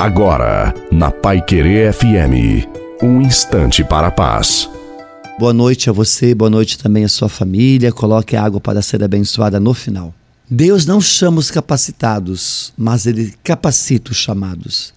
Agora, na Pai Querer FM, um instante para a paz. Boa noite a você, boa noite também à sua família. Coloque a água para ser abençoada no final. Deus não chama os capacitados, mas Ele capacita os chamados.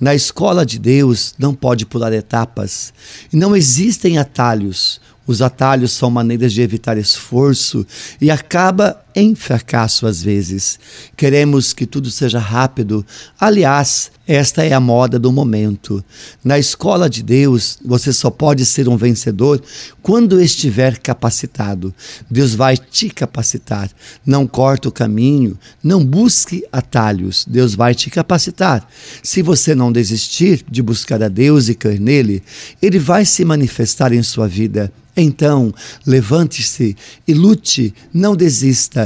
Na escola de Deus não pode pular etapas e não existem atalhos. Os atalhos são maneiras de evitar esforço e acaba em fracasso às vezes. Queremos que tudo seja rápido. Aliás, esta é a moda do momento. Na escola de Deus, você só pode ser um vencedor quando estiver capacitado. Deus vai te capacitar. Não corte o caminho, não busque atalhos. Deus vai te capacitar. Se você não desistir de buscar a Deus e crer nele, ele vai se manifestar em sua vida. Então, levante-se e lute, não desista,